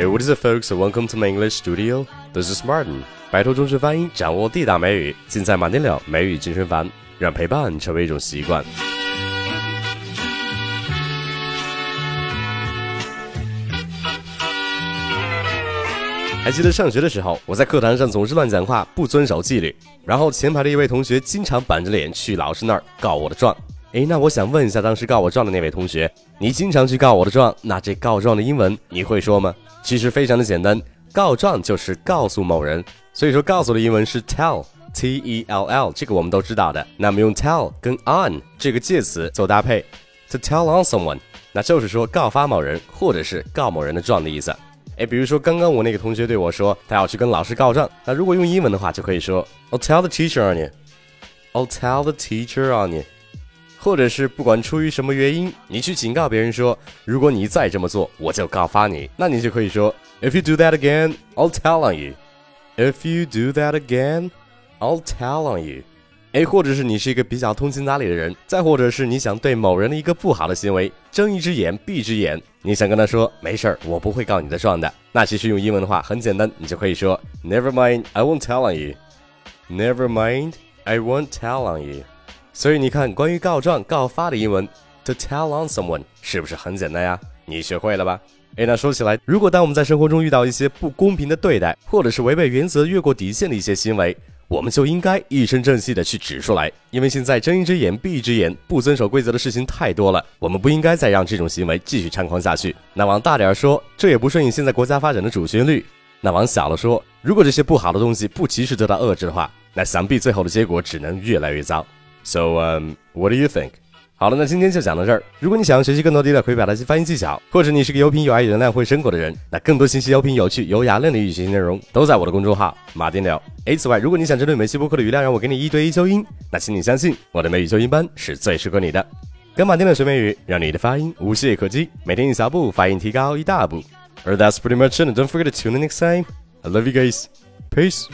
Hey, what is it, folks? Welcome to my English studio. This is Martin. 摆脱中式发音，掌握地道美语，尽在马丁了美语健身房，让陪伴成为一种习惯。还记得上学的时候，我在课堂上总是乱讲话，不遵守纪律，然后前排的一位同学经常板着脸去老师那儿告我的状。诶，那我想问一下，当时告我状的那位同学，你经常去告我的状，那这告状的英文你会说吗？其实非常的简单，告状就是告诉某人，所以说告诉的英文是 tell，t e l l，这个我们都知道的。那么用 tell 跟 on 这个介词做搭配，to tell on someone，那就是说告发某人或者是告某人的状的意思。哎，比如说刚刚我那个同学对我说，他要去跟老师告状。那如果用英文的话，就可以说 I'll tell the teacher on you. I'll tell the teacher on you. 或者是不管出于什么原因，你去警告别人说，如果你再这么做，我就告发你。那你就可以说 If you do that again, I'll tell on you. If you do that again, I'll tell on you. 哎，或者是你是一个比较通情达理的人，再或者是你想对某人的一个不好的行为睁一只眼闭一只眼，你想跟他说没事儿，我不会告你的状的。那其实用英文的话很简单，你就可以说 Never mind, I won't tell on you. Never mind, I won't tell on you. 所以你看，关于告状、告发的英文 to tell on someone 是不是很简单呀？你学会了吧？哎，那说起来，如果当我们在生活中遇到一些不公平的对待，或者是违背原则、越过底线的一些行为，我们就应该一声正气的去指出来，因为现在睁一只眼闭一只眼，不遵守规则的事情太多了，我们不应该再让这种行为继续猖狂下去。那往大点说，这也不顺应现在国家发展的主旋律；那往小了说，如果这些不好的东西不及时得到遏制的话，那想必最后的结果只能越来越糟。So, um, what do you think? 好了，那今天就讲到这儿。如果你想要学习更多地道口语表达及发音技巧，或者你是个有品、有爱、有能量、会生活的人，那更多信息、有品、有趣、有雅量的语学习内容都在我的公众号马丁聊。诶，此外，如果你想针对每期播客的语料让我给你一对一纠音，那请你相信我的美语纠音班是最适合你的。跟马丁聊学美语，让你的发音无懈可击，每天一小步，发音提高一大步。而 that's pretty much it. Don't forget to tune in next time. I love you guys. Peace.